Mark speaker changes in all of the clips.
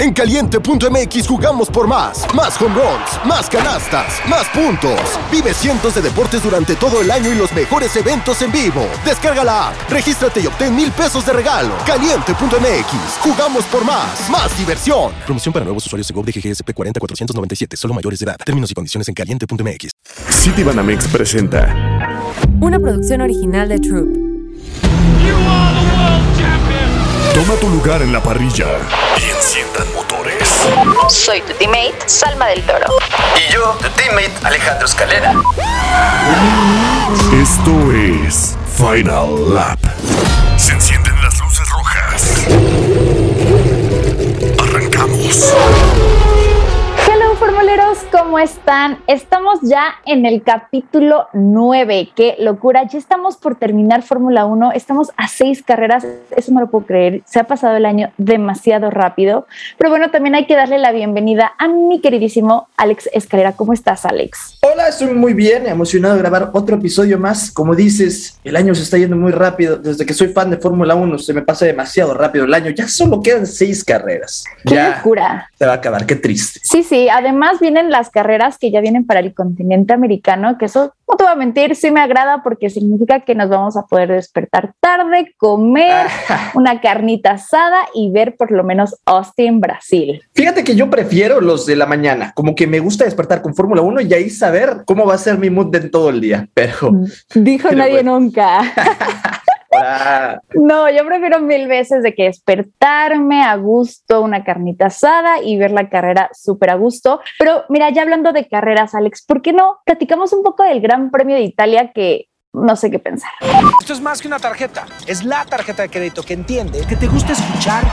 Speaker 1: En caliente.mx jugamos por más. Más home runs, más canastas, más puntos. Vive cientos de deportes durante todo el año y los mejores eventos en vivo. Descarga la app, regístrate y obtén mil pesos de regalo. Caliente.mx, jugamos por más. Más diversión. Promoción para nuevos usuarios de GOV de GGSP 40497, solo mayores de edad. Términos y condiciones en caliente.mx.
Speaker 2: Citibanamex presenta
Speaker 3: Una producción original de Troop.
Speaker 2: Toma tu lugar en la parrilla y enciendan.
Speaker 4: Soy tu teammate, Salma del Toro.
Speaker 5: Y yo, tu teammate Alejandro Escalera.
Speaker 2: Esto es Final Lap. Se
Speaker 6: están? Estamos ya en el capítulo 9. Qué locura, ya estamos por terminar Fórmula 1, estamos a seis carreras, eso no lo puedo creer, se ha pasado el año demasiado rápido, pero bueno, también hay que darle la bienvenida a mi queridísimo Alex Escalera. ¿Cómo estás, Alex?
Speaker 7: Hola, estoy muy bien, emocionado de grabar otro episodio más. Como dices, el año se está yendo muy rápido. Desde que soy fan de Fórmula 1, se me pasa demasiado rápido el año. Ya solo quedan seis carreras.
Speaker 6: Qué
Speaker 7: ya
Speaker 6: locura.
Speaker 7: se va a acabar, qué triste.
Speaker 6: Sí, sí, además vienen las carreras que ya vienen para el continente americano, que eso, no te voy a mentir, sí me agrada porque significa que nos vamos a poder despertar tarde, comer una carnita asada y ver por lo menos Austin, Brasil.
Speaker 7: Fíjate que yo prefiero los de la mañana, como que me gusta despertar con Fórmula 1 y ahí saber cómo va a ser mi mood de todo el día. Pero
Speaker 6: Dijo
Speaker 7: Pero
Speaker 6: nadie
Speaker 7: bueno.
Speaker 6: nunca. No, yo prefiero mil veces de que despertarme a gusto, una carnita asada y ver la carrera súper a gusto. Pero mira, ya hablando de carreras, Alex, ¿por qué no platicamos un poco del Gran Premio de Italia que no sé qué pensar?
Speaker 8: Esto es más que una tarjeta. Es la tarjeta de crédito que entiende que te gusta escuchar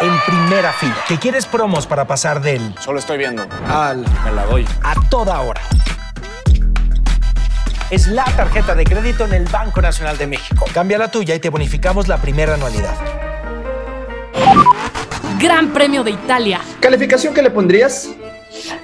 Speaker 8: en primera fila. Que quieres promos para pasar del
Speaker 9: Solo estoy viendo.
Speaker 8: al
Speaker 9: Me la doy.
Speaker 8: a toda hora. Es la tarjeta de crédito en el Banco Nacional de México. Cambia la tuya y te bonificamos la primera anualidad.
Speaker 3: Gran Premio de Italia.
Speaker 7: ¿calificación que le pondrías?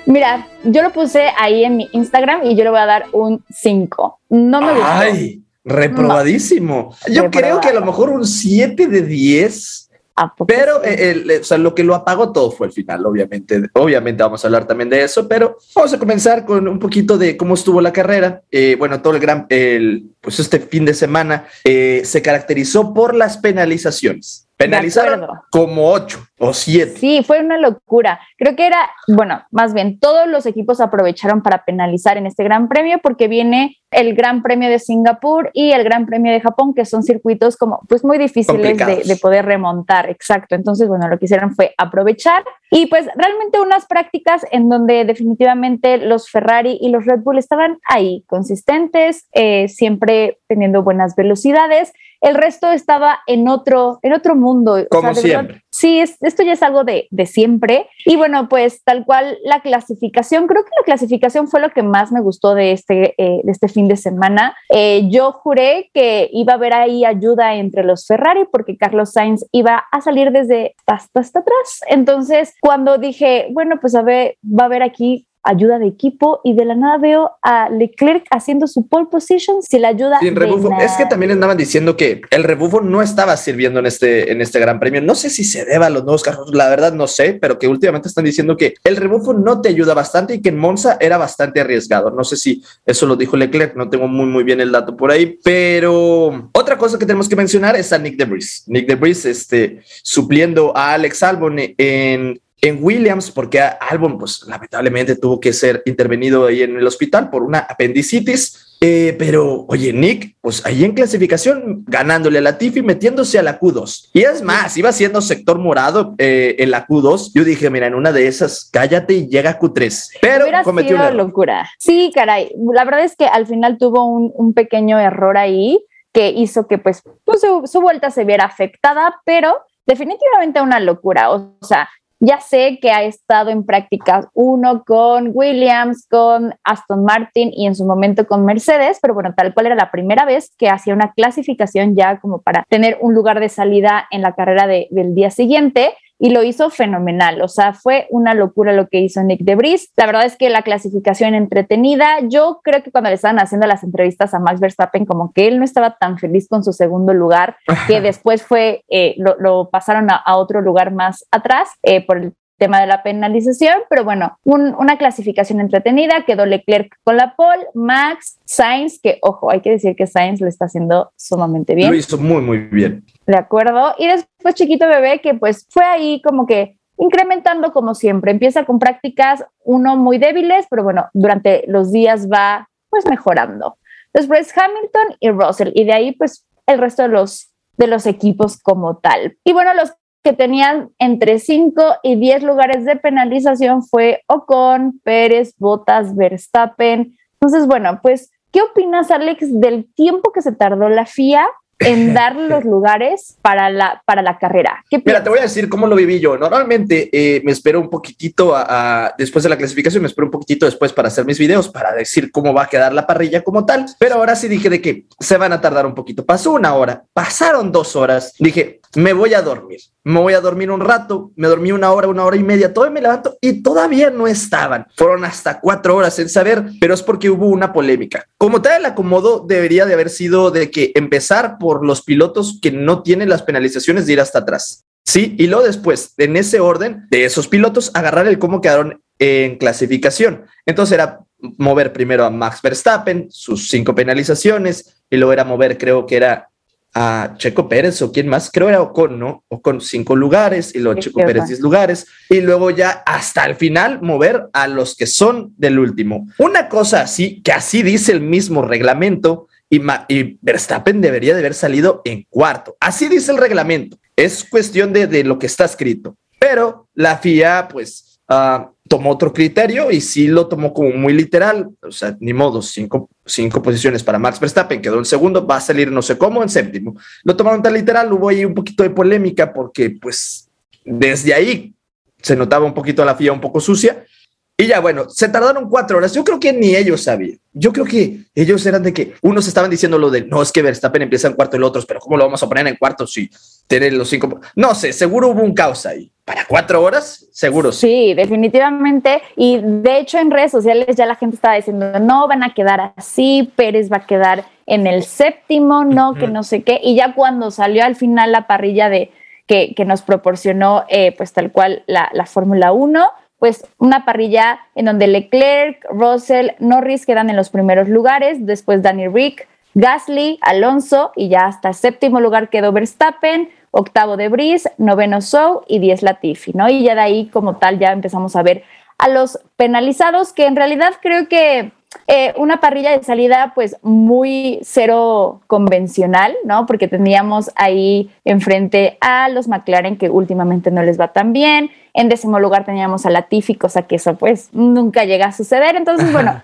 Speaker 6: Mira, yo lo puse ahí en mi Instagram y yo le voy a dar un 5. No me gustó.
Speaker 7: Ay, reprobadísimo. Yo creo que a lo mejor un 7 de 10.
Speaker 6: ¿A poco
Speaker 7: Pero eh, el- o sea, lo que lo apagó todo fue el final, obviamente. Obviamente vamos a hablar también de eso, pero vamos a comenzar con un poquito de cómo estuvo la carrera. Eh, bueno, todo el gran, el, pues este fin de semana eh, se caracterizó por las penalizaciones. Penalizaron como 8 o 7.
Speaker 6: Sí, fue una locura. Creo que era, bueno, más bien todos los equipos aprovecharon para penalizar en este Gran Premio porque viene el Gran Premio de Singapur y el Gran Premio de Japón, que son circuitos como pues muy difíciles de, de poder remontar. Exacto. Entonces, bueno, lo que hicieron fue aprovechar y pues realmente unas prácticas en donde definitivamente los Ferrari y los Red Bull estaban ahí, consistentes, eh, siempre teniendo buenas velocidades. El resto estaba en otro, en otro mundo. O sea,
Speaker 7: Como
Speaker 6: verdad,
Speaker 7: siempre.
Speaker 6: Sí, es- esto ya es algo de, de siempre. Y bueno, pues tal cual la clasificación, creo que la clasificación fue lo que más me gustó de este, eh, de este fin de semana. Eh, yo juré que iba a haber ahí ayuda entre los Ferrari porque Carlos Sainz iba a salir desde hasta, hasta atrás. Entonces, cuando dije, bueno, pues a ver, va a haber aquí ayuda de equipo y de la nada veo a Leclerc haciendo su pole position sin la ayuda
Speaker 7: Sin
Speaker 6: de.
Speaker 7: Es que también andaban diciendo que el rebufo no estaba sirviendo en este, en este gran premio. No sé si se deba a los nuevos carros, la verdad no sé, pero que últimamente están diciendo que el rebufo no te ayuda bastante y que en Monza era bastante arriesgado. No sé si eso lo dijo Leclerc, no tengo muy, muy bien el dato por ahí, pero otra cosa que tenemos que mencionar es a Nick DeBris. Nick DeBris, este, supliendo a Alex Albon en en Williams, porque Albon, pues lamentablemente tuvo que ser intervenido ahí en el hospital por una apendicitis. Eh, pero, oye, Nick, pues ahí en clasificación, ganándole a la Tiffy, metiéndose a la Q2. Y es más, iba siendo sector morado eh, en la Q2. Yo dije, mira, en una de esas, cállate y llega a Q3. Pero
Speaker 6: Hubiera
Speaker 7: cometió un
Speaker 6: sido
Speaker 7: error.
Speaker 6: locura. Sí, caray. La verdad es que al final tuvo un, un pequeño error ahí que hizo que pues, pues, su, su vuelta se viera afectada, pero definitivamente una locura. O sea, ya sé que ha estado en prácticas uno con Williams, con Aston Martin y en su momento con Mercedes, pero bueno, tal cual era la primera vez que hacía una clasificación ya como para tener un lugar de salida en la carrera de- del día siguiente. Y lo hizo fenomenal. O sea, fue una locura lo que hizo Nick Debris. La verdad es que la clasificación entretenida, yo creo que cuando le estaban haciendo las entrevistas a Max Verstappen, como que él no estaba tan feliz con su segundo lugar, que después fue, eh, lo, pasaron a, otro lugar más atrás eh, por el tema de la penalización, pero bueno, una clasificación entretenida, quedó Leclerc con la pole, Max, Sainz, que ojo, hay que decir que Sainz lo está haciendo sumamente bien.
Speaker 7: Lo hizo muy, muy bien.
Speaker 6: De acuerdo. Y después Chiquito Bebé, que pues fue ahí como que incrementando como siempre. Empieza con prácticas, uno muy débiles, pero bueno, durante los días va pues mejorando. Después Hamilton y Russell, y de ahí pues el resto de los, de los equipos como tal. Y bueno, los que tenían entre 5 y 10 lugares de penalización fue Ocon, Pérez, Botas, Verstappen. Entonces, bueno, pues, ¿qué opinas, Alex, del tiempo que se tardó la FIA en dar los lugares para la, para la carrera.
Speaker 7: Mira, te voy a decir cómo lo viví yo. Normalmente eh, me espero un poquitito a, después de la clasificación, me espero un poquitito después para hacer mis videos, para decir cómo va a quedar la parrilla como tal. Pero ahora sí dije de que se van a tardar un poquito. Pasó una hora, pasaron dos horas. Dije, me voy a dormir. Me voy a dormir un rato. Me dormí una hora, una hora y media. Todavía me levanto y todavía no estaban. Fueron hasta cuatro horas en saber, pero es porque hubo una polémica. Como tal, el acomodo debería de haber sido de que empezar por los pilotos que no tienen las penalizaciones de ir hasta atrás. Sí, y luego después, en ese orden de esos pilotos, agarrar el cómo quedaron en clasificación. Entonces era mover primero a Max Verstappen, sus cinco penalizaciones, y luego era mover, creo que era a Checo Pérez o quién más, creo era Ocon, ¿no? Ocon cinco lugares y luego Checo Pérez diez lugares y luego ya hasta el final mover a los que son del último. Una cosa así, que así dice el mismo reglamento y, y Verstappen debería de haber salido en cuarto. Así dice el reglamento. Es cuestión de, de lo que está escrito. Pero la FIA, pues, uh, tomó otro criterio y sí lo tomó como muy literal. O sea, ni modo, cinco, cinco posiciones para Max Verstappen, quedó en segundo, va a salir no sé cómo en séptimo. Lo tomaron tan literal, hubo ahí un poquito de polémica porque pues desde ahí se notaba un poquito la FIA un poco sucia y ya, bueno, se tardaron cuatro horas. Yo creo que ni ellos sabían. Yo creo que ellos eran de que unos estaban diciendo lo de no es que Verstappen empieza en cuarto y el otro, pero ¿cómo lo vamos a poner en cuarto si tiene los cinco? No sé, seguro hubo un caos ahí. ¿Para cuatro horas? Seguro
Speaker 6: sí. Sí, definitivamente. Y de hecho, en redes sociales ya la gente estaba diciendo no van a quedar así, Pérez va a quedar en el séptimo, no, que no sé qué. Y ya cuando salió al final la parrilla de que, nos proporcionó, eh, pues tal cual la, la Fórmula 1 pues una parrilla en donde Leclerc, Russell, Norris quedan en los primeros lugares, después Danny Rick, Gasly, Alonso y ya hasta séptimo lugar quedó Verstappen, octavo de Brice, noveno Sou y diez Latifi, ¿no? Y ya de ahí como tal ya empezamos a ver a los penalizados que en realidad creo que eh, una parrilla de salida pues muy cero convencional, ¿no? Porque teníamos ahí enfrente a los McLaren que últimamente no les va tan bien. En décimo lugar teníamos a Latifi, cosa que eso pues nunca llega a suceder. Entonces, bueno,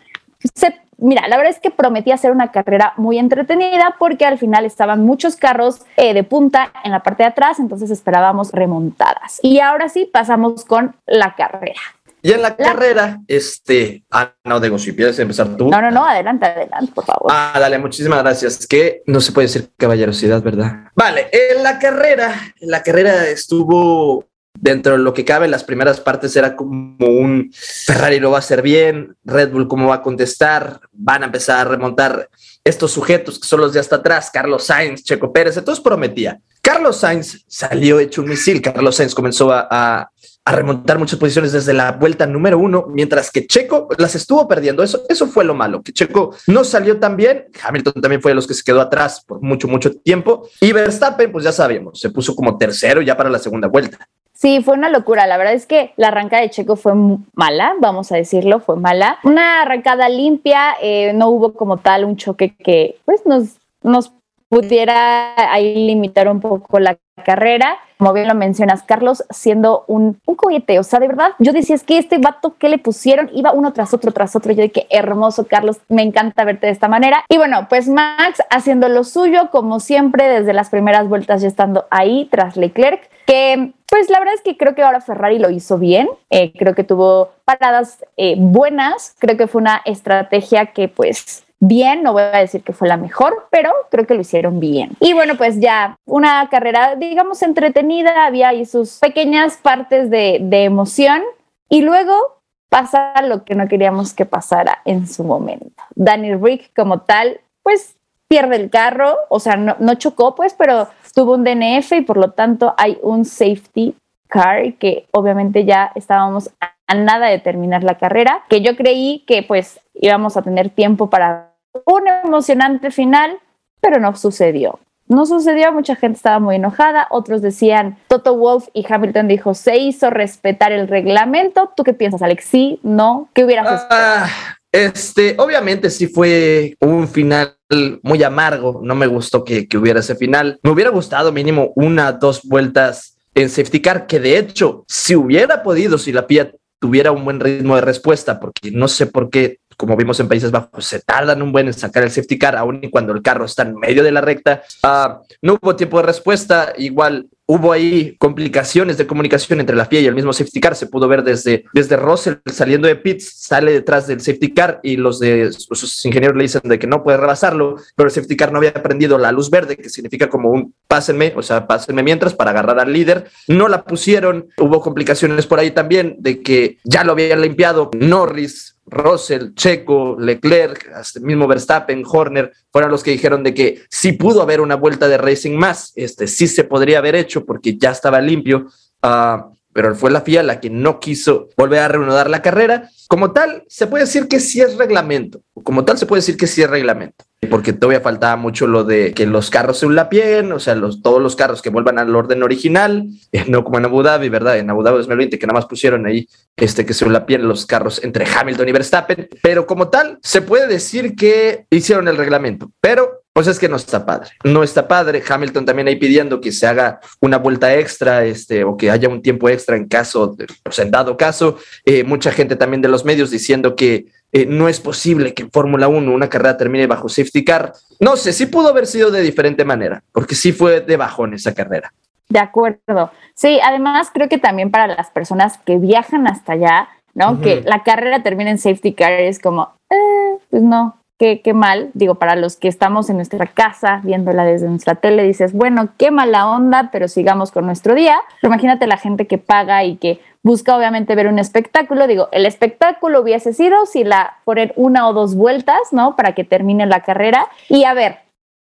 Speaker 6: mira, la verdad es que prometía ser una carrera muy entretenida porque al final estaban muchos carros eh, de punta en la parte de atrás, entonces esperábamos remontadas. Y ahora sí, pasamos con la carrera.
Speaker 7: Y en la, carrera, este, ah, no, digo, si quieres empezar tú.
Speaker 6: No, no, no, adelante, adelante, por favor.
Speaker 7: Ah, dale, muchísimas gracias. Que no se puede decir caballerosidad, ¿verdad? Vale, en la carrera, en la carrera estuvo dentro de lo que cabe, las primeras partes era como un Ferrari lo va a hacer bien, Red Bull cómo va a contestar, van a empezar a remontar estos sujetos que son los de hasta atrás, Carlos Sainz, Checo Pérez, entonces prometía. Carlos Sainz salió hecho un misil, Carlos Sainz comenzó a a remontar muchas posiciones desde la vuelta número uno, mientras que Checo las estuvo perdiendo. Eso, eso fue lo malo, que Checo no salió tan bien. Hamilton también fue de los que se quedó atrás por mucho, mucho tiempo. Y Verstappen, pues ya sabíamos, se puso como tercero ya para la segunda vuelta.
Speaker 6: Sí, fue una locura. La verdad es que la arrancada de Checo fue mala, vamos a decirlo, fue mala. Una arrancada limpia, eh, no hubo como tal un choque que pues nos, nos pudiera ahí limitar un poco la carrera. Como bien lo mencionas, Carlos, siendo un, un cohete. O sea, de verdad, yo decía, es que este vato que le pusieron iba uno tras otro, tras otro. Yo dije, hermoso, Carlos, me encanta verte de esta manera. Y bueno, pues Max haciendo lo suyo, como siempre, desde las primeras vueltas ya estando ahí tras Leclerc, que pues la verdad es que creo que ahora Ferrari lo hizo bien, eh, creo que tuvo paradas eh, buenas, creo que fue una estrategia que pues bien, no voy a decir que fue la mejor, pero creo que lo hicieron bien. Y bueno, pues ya una carrera, digamos, entretenida, había ahí sus pequeñas partes de, de emoción y luego pasa lo que no queríamos que pasara en su momento. Danny Rick como tal, pues pierde el carro, o sea, no, no chocó pues, pero tuvo un DNF y por lo tanto hay un safety car que obviamente ya estábamos a nada de terminar la carrera, que yo creí que pues íbamos a tener tiempo para un emocionante final, pero no sucedió. No sucedió, mucha gente estaba muy enojada, otros decían, Toto Wolf y Hamilton dijo, se hizo respetar el reglamento. ¿Tú qué piensas, Alex? ¿Sí? ¿No? ¿Qué hubieras
Speaker 7: ah, Este, obviamente sí fue un final muy amargo, no me gustó que, que hubiera ese final. Me hubiera gustado mínimo una, dos vueltas en safety car, que de hecho, si hubiera podido, si la PIA tuviera un buen ritmo de respuesta, porque no sé por qué como vimos en Países Bajos, se tardan un buen en sacar el safety car, aún y cuando el carro está en medio de la recta. Uh, no hubo tiempo de respuesta, igual hubo ahí complicaciones de comunicación entre la FIA y el mismo safety car. Se pudo ver desde, desde Russell saliendo de pits, sale detrás del safety car y los de sus ingenieros le dicen de que no puede rebasarlo, pero el safety car no había prendido la luz verde, que significa como un pásenme, o sea, pásenme mientras para agarrar al líder. No la pusieron, hubo complicaciones por ahí también de que ya lo habían limpiado Norris Russell, Checo, Leclerc, hasta el mismo Verstappen, Horner, fueron los que dijeron de que sí pudo haber una vuelta de racing más, este sí se podría haber hecho porque ya estaba limpio, uh, pero fue la FIA la que no quiso volver a reanudar la carrera. Como tal, se puede decir que sí es reglamento, como tal se puede decir que sí es reglamento porque todavía faltaba mucho lo de que los carros se ulapien, o sea, todos los carros que vuelvan al orden original, eh, no como en Abu Dhabi, ¿verdad? En Abu Dhabi 2020 que nada más pusieron ahí este, que se ulapien los carros entre Hamilton y Verstappen, pero como tal, se puede decir que hicieron el reglamento, pero pues es que no está padre, no está padre. Hamilton también ahí pidiendo que se haga una vuelta extra, este, o que haya un tiempo extra en caso, de, pues en dado caso. Eh, mucha gente también de los medios diciendo que eh, no es posible que en Fórmula 1 una carrera termine bajo safety car. No sé, sí pudo haber sido de diferente manera, porque sí fue de bajón esa carrera.
Speaker 6: De acuerdo. Sí, además creo que también para las personas que viajan hasta allá, ¿no? Que la carrera termine en safety car es como, eh, pues no, qué, mal. Digo, para los que estamos en nuestra casa viéndola desde nuestra tele, dices, bueno, qué mala onda, pero sigamos con nuestro día. Pero imagínate la gente que paga y que busca obviamente ver un espectáculo. Digo, el espectáculo hubiese sido si la poner una o dos vueltas, ¿no? Para que termine la carrera. Y a ver,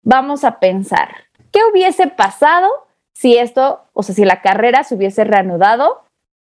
Speaker 6: vamos a pensar, ¿qué hubiese pasado si esto, o sea, si la carrera se hubiese reanudado?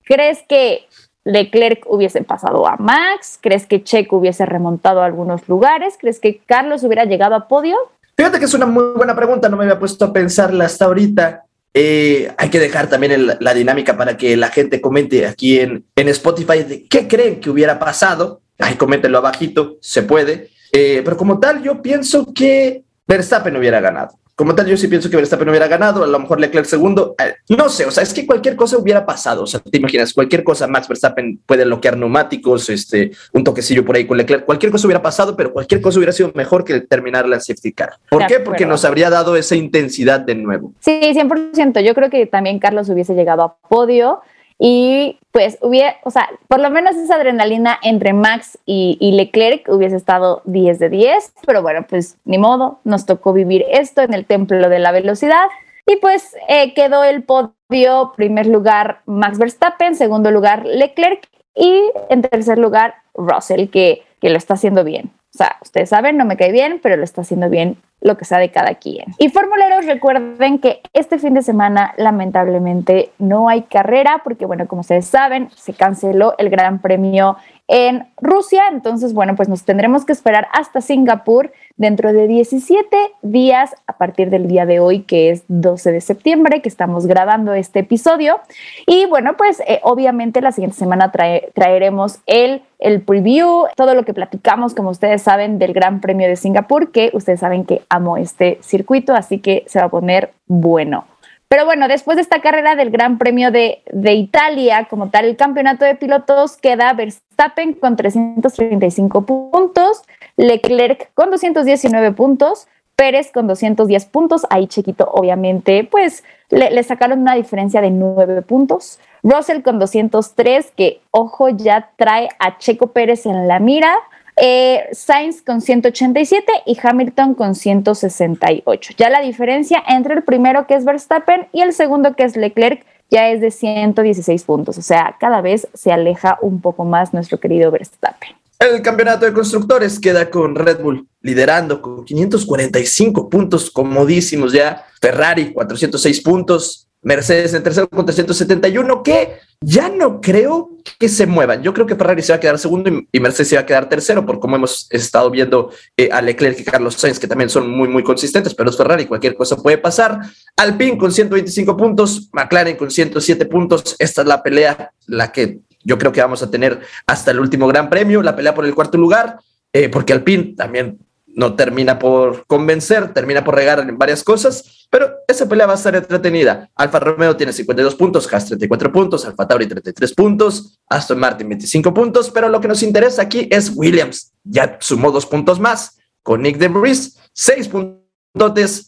Speaker 6: ¿Crees que Leclerc hubiese pasado a Max? ¿Crees que Checo hubiese remontado a algunos lugares? ¿Crees que Carlos hubiera llegado a podio?
Speaker 7: Fíjate que es una muy buena pregunta, no me había puesto a pensarla hasta ahorita. Eh, hay que dejar también la dinámica para que la gente comente aquí en, en Spotify de qué creen que hubiera pasado. Ahí coméntenlo abajito, se puede. Eh, pero como tal, yo pienso que Verstappen hubiera ganado como tal, yo sí pienso que Verstappen hubiera ganado, a lo mejor Leclerc segundo, eh, no sé, o sea, es que cualquier cosa hubiera pasado, o sea, te imaginas, cualquier cosa, Max Verstappen puede bloquear neumáticos, este, un toquecito por ahí con Leclerc, cualquier cosa hubiera pasado, pero cualquier cosa hubiera sido mejor que terminar la safety car. ¿Por qué? Porque nos habría dado esa intensidad de nuevo.
Speaker 6: Sí, 100%, yo creo que también Carlos hubiese llegado a podio, y pues hubiera, o sea, por lo menos esa adrenalina entre Max y, Leclerc hubiese estado 10 de 10, pero bueno, pues ni modo, nos tocó vivir esto en el templo de la velocidad. Y pues eh, quedó el podio, primer lugar Max Verstappen, segundo lugar Leclerc y en tercer lugar Russell, que, que lo está haciendo bien. O sea, ustedes saben, no me cae bien, pero lo está haciendo bien lo que sea de cada quien. Y formuleros, recuerden que este fin de semana lamentablemente no hay carrera porque, bueno, como ustedes saben, se canceló el Gran Premio en Rusia. Entonces, bueno, pues nos tendremos que esperar hasta Singapur dentro de 17 días a partir del día de hoy, que es 12 de septiembre, que estamos grabando este episodio. Y bueno, pues eh, obviamente la siguiente semana traeremos el, el preview, todo lo que platicamos, como ustedes saben, del Gran Premio de Singapur, que ustedes saben que amo este circuito, así que se va a poner bueno. Pero bueno, después de esta carrera del Gran Premio de, de, Italia, como tal, el campeonato de pilotos queda Verstappen con 335 puntos, Leclerc con 219 puntos, Pérez con 210 puntos, ahí Chequito obviamente pues le, le, sacaron una diferencia de 9 puntos, Russell con 203, que ojo ya trae a Checo Pérez en la mira, eh, Sainz con 187 y Hamilton con 168. Ya la diferencia entre el primero que es Verstappen y el segundo que es Leclerc ya es de 116 puntos, o sea, cada vez se aleja un poco más nuestro querido Verstappen.
Speaker 7: El campeonato de constructores queda con Red Bull liderando con 545 puntos comodísimos ya, Ferrari 406 puntos, Mercedes en tercero con 371, que ya no creo que se muevan. Yo creo que Ferrari se va a quedar segundo y, Mercedes se va a quedar tercero, por como hemos estado viendo eh, a Leclerc y Carlos Sainz, que también son muy, muy consistentes, pero es Ferrari, cualquier cosa puede pasar. Alpine con 125 puntos, McLaren con 107 puntos. Esta es la pelea, la que yo creo que vamos a tener hasta el último Gran Premio, la pelea por el cuarto lugar, eh, porque Alpine también no termina por convencer, termina por regar en varias cosas, pero esa pelea va a estar entretenida. Alfa Romeo tiene 52 puntos, Haas 34 puntos, Alfa Tauri 33 puntos, Aston Martin 25 puntos, pero lo que nos interesa aquí es Williams. Ya sumó dos puntos más con Nick DeVries, seis puntos.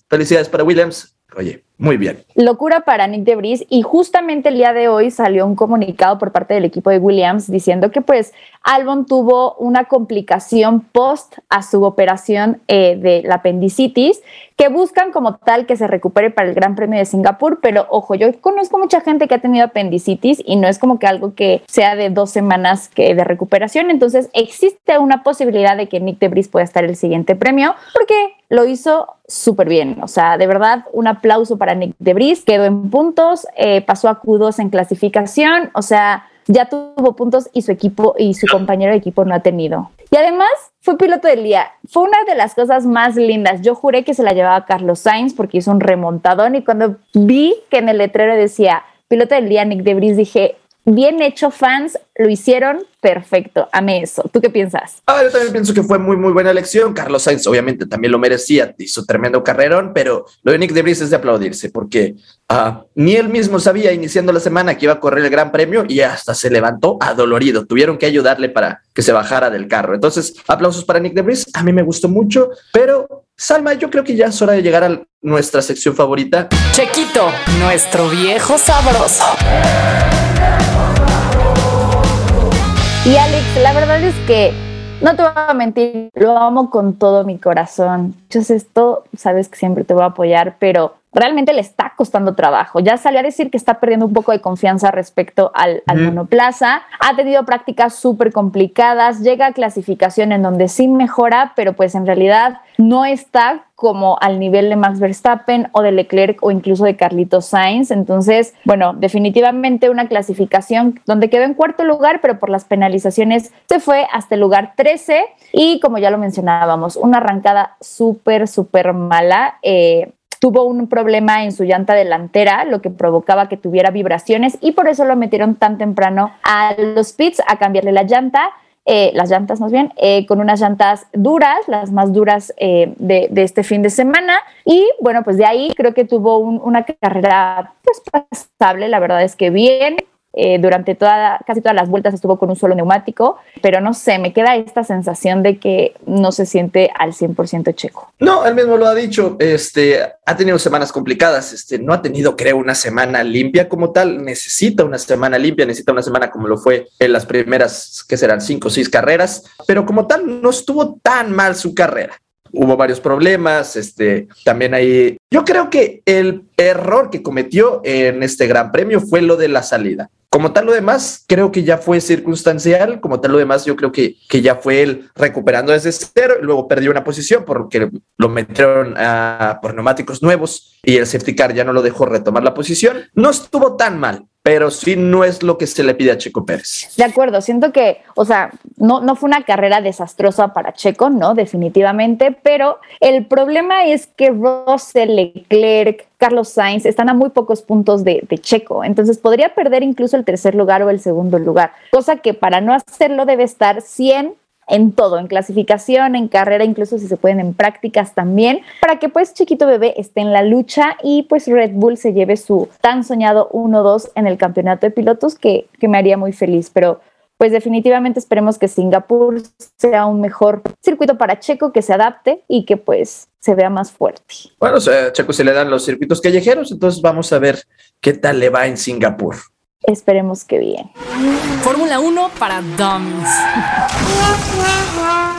Speaker 7: Felicidades para Williams. Oye, muy bien.
Speaker 6: Locura para Nick DeVries y justamente el día de hoy salió un comunicado por parte del equipo de Williams diciendo que pues Albon tuvo una complicación post a su operación eh, de la apendicitis que buscan como tal que se recupere para el Gran Premio de Singapur, pero ojo, yo conozco mucha gente que ha tenido apendicitis y no es como que algo que sea de dos semanas que de recuperación, entonces existe una posibilidad de que Nick DeVries pueda estar el siguiente premio porque lo hizo súper bien, o sea, de verdad un aplauso para Nick DeVries, quedó en puntos, eh, pasó a Q2 en clasificación, o sea, ya tuvo puntos y su equipo y su compañero de equipo no ha tenido. Y además fue piloto del día. Fue una de las cosas más lindas. Yo juré que se la llevaba Carlos Sainz porque hizo un remontadón y cuando vi que en el letrero decía piloto del día Nick Debris dije, bien hecho fans, lo hicieron perfecto. Amé eso. ¿Tú qué piensas?
Speaker 7: Ah, yo también pienso que fue muy, muy buena elección. Carlos Sainz obviamente también lo merecía, hizo tremendo carrerón, pero lo de Nick Debris es de aplaudirse porque uh, ni él mismo sabía iniciando la semana que iba a correr el Gran Premio y hasta se levantó adolorido. Tuvieron que ayudarle para que se bajara del carro. Entonces, aplausos para Nick Debris. A mí me gustó mucho, pero Salma, yo creo que ya es hora de llegar a nuestra sección favorita.
Speaker 3: Chequito, nuestro viejo sabroso.
Speaker 6: Y Alex, la verdad es que no te voy a mentir, lo amo con todo mi corazón. Entonces esto, sabes que siempre te voy a apoyar, pero realmente le está costando trabajo. Ya salió a decir que está perdiendo un poco de confianza respecto al, monoplaza. Ha tenido prácticas súper complicadas, llega a clasificación en donde sí mejora, pero pues en realidad no está como al nivel de Max Verstappen o de Leclerc o incluso de Carlitos Sainz. Entonces, bueno, definitivamente una clasificación donde quedó en cuarto lugar, pero por las penalizaciones se fue hasta el lugar 13 y como ya lo mencionábamos, una arrancada súper, súper mala. Eh, tuvo un problema en su llanta delantera, lo que provocaba que tuviera vibraciones y por eso lo metieron tan temprano a los pits a cambiarle la llanta eh, las llantas más bien, eh, con unas llantas duras, las más duras eh, de, este fin de semana. Y bueno, pues de ahí creo que tuvo una carrera pues, pasable, la verdad es que bien. Eh, durante toda, casi todas las vueltas estuvo con un solo neumático, pero no sé, me queda esta sensación de que no se siente al 100% checo.
Speaker 7: No, él mismo lo ha dicho, este, ha tenido semanas complicadas, este, no ha tenido, creo, una semana limpia como tal, necesita una semana limpia, necesita una semana como lo fue en las primeras, que serán cinco o seis carreras, pero como tal no estuvo tan mal su carrera hubo varios problemas, este, también ahí, yo creo que el error que cometió en este gran premio fue lo de la salida. Como tal lo demás, creo que ya fue circunstancial, como tal lo demás, yo creo que, que ya fue él recuperando desde cero, luego perdió una posición porque lo metieron a, por neumáticos nuevos y el safety car ya no lo dejó retomar la posición. No estuvo tan mal, pero sí no es lo que se le pide a Checo Pérez.
Speaker 6: De acuerdo, siento que, o sea, no, no fue una carrera desastrosa para Checo, ¿no? Definitivamente, pero el problema es que Russell, Leclerc, Carlos Sainz están a muy pocos puntos de, Checo, entonces podría perder incluso el tercer lugar o el segundo lugar, cosa que para no hacerlo debe estar 100 en todo, en clasificación, en carrera, incluso si se pueden en prácticas también, para que pues chiquito bebé esté en la lucha y pues Red Bull se lleve su tan soñado 1-2 en el campeonato de pilotos que, que me haría muy feliz, pero pues definitivamente esperemos que Singapur sea un mejor circuito para Checo, que se adapte y que pues se vea más fuerte.
Speaker 7: Bueno, o sea, Checo se le dan los circuitos callejeros, entonces vamos a ver qué tal le va en Singapur.
Speaker 6: Esperemos que bien.
Speaker 3: Fórmula 1 para dummies.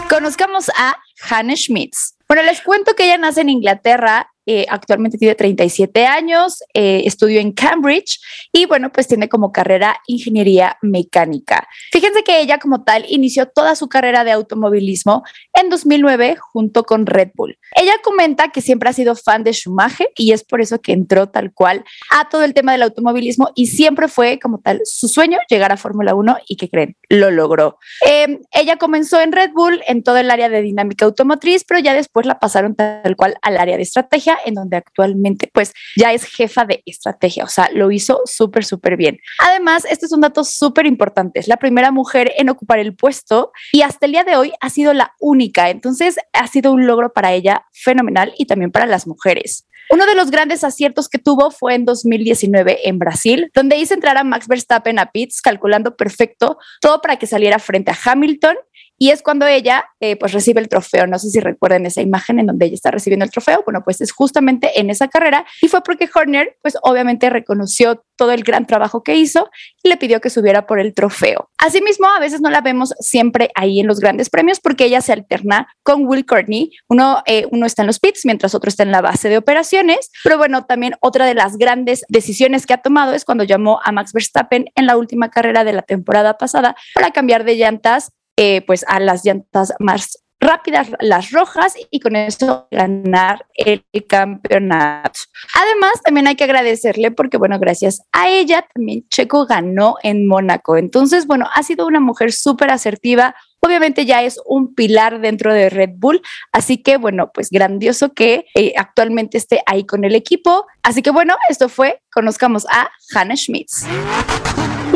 Speaker 6: Conozcamos a Hannah Schmitz. Bueno, les cuento que ella nace en Inglaterra eh, actualmente tiene 37 años, eh, estudió en Cambridge y bueno, pues tiene como carrera ingeniería mecánica. Fíjense que ella como tal inició toda su carrera de automovilismo en 2009 junto con Red Bull. Ella comenta que siempre ha sido fan de Schumacher y es por eso que entró tal cual a todo el tema del automovilismo y siempre fue como tal su sueño llegar a Fórmula 1 y que creen, lo logró. Em, ella comenzó en Red Bull en todo el área de dinámica automotriz, pero ya después la pasaron tal cual al área de estrategia en donde actualmente pues ya es jefa de estrategia, o sea, lo hizo súper, súper bien. Además, este es un dato súper importante, es la primera mujer en ocupar el puesto y hasta el día de hoy ha sido la única, entonces ha sido un logro para ella fenomenal y también para las mujeres. Uno de los grandes aciertos que tuvo fue en 2019 en Brasil, donde hizo entrar a Max Verstappen a pits, calculando perfecto todo para que saliera frente a Hamilton y es cuando ella eh, pues recibe el trofeo. No sé si recuerdan esa imagen en donde ella está recibiendo el trofeo. Bueno, pues es justamente en esa carrera y fue porque Horner pues obviamente reconoció todo el gran trabajo que hizo y le pidió que subiera por el trofeo. Asimismo, a veces no la vemos siempre ahí en los grandes premios porque ella se alterna con Will Courtney. Uno, eh, uno está en los pits mientras otro está en la base de operaciones. Pero bueno, también otra de las grandes decisiones que ha tomado es cuando llamó a Max Verstappen en la última carrera de la temporada pasada para cambiar de llantas eh, pues a las llantas más rápidas, las rojas, y con eso ganar el campeonato. Además, también hay que agradecerle porque, bueno, gracias a ella también Checo ganó en Mónaco. Entonces, bueno, ha sido una mujer súper asertiva. Obviamente ya es un pilar dentro de Red Bull, así que bueno, pues grandioso que eh, actualmente esté ahí con el equipo. Así que bueno, esto fue, conozcamos a Hannah Schmitz.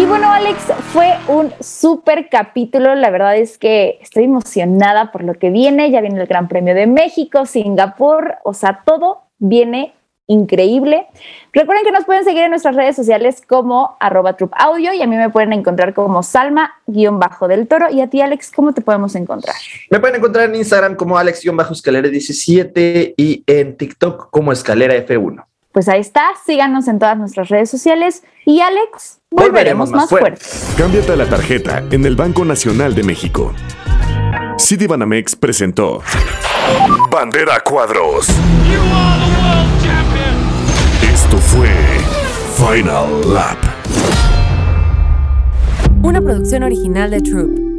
Speaker 6: Y bueno, Alex, fue un súper capítulo. La verdad es que estoy emocionada por lo que viene. Ya viene el Gran Premio de México, Singapur, o sea, todo viene increíble. Recuerden que nos pueden seguir en nuestras redes sociales como arroba audio y a mí me pueden encontrar como salma-del toro. Y a ti, Alex, ¿cómo te podemos encontrar?
Speaker 7: Me pueden encontrar en Instagram como alex-escalera17 y en TikTok como escalera F1
Speaker 6: pues ahí está, síganos en todas nuestras redes sociales y Alex, volveremos, más, fuerte.
Speaker 2: Cámbiate la tarjeta en el Banco Nacional de México. Banamex presentó Bandera Cuadros. Esto fue Final Lap.
Speaker 9: Una producción original de Troop.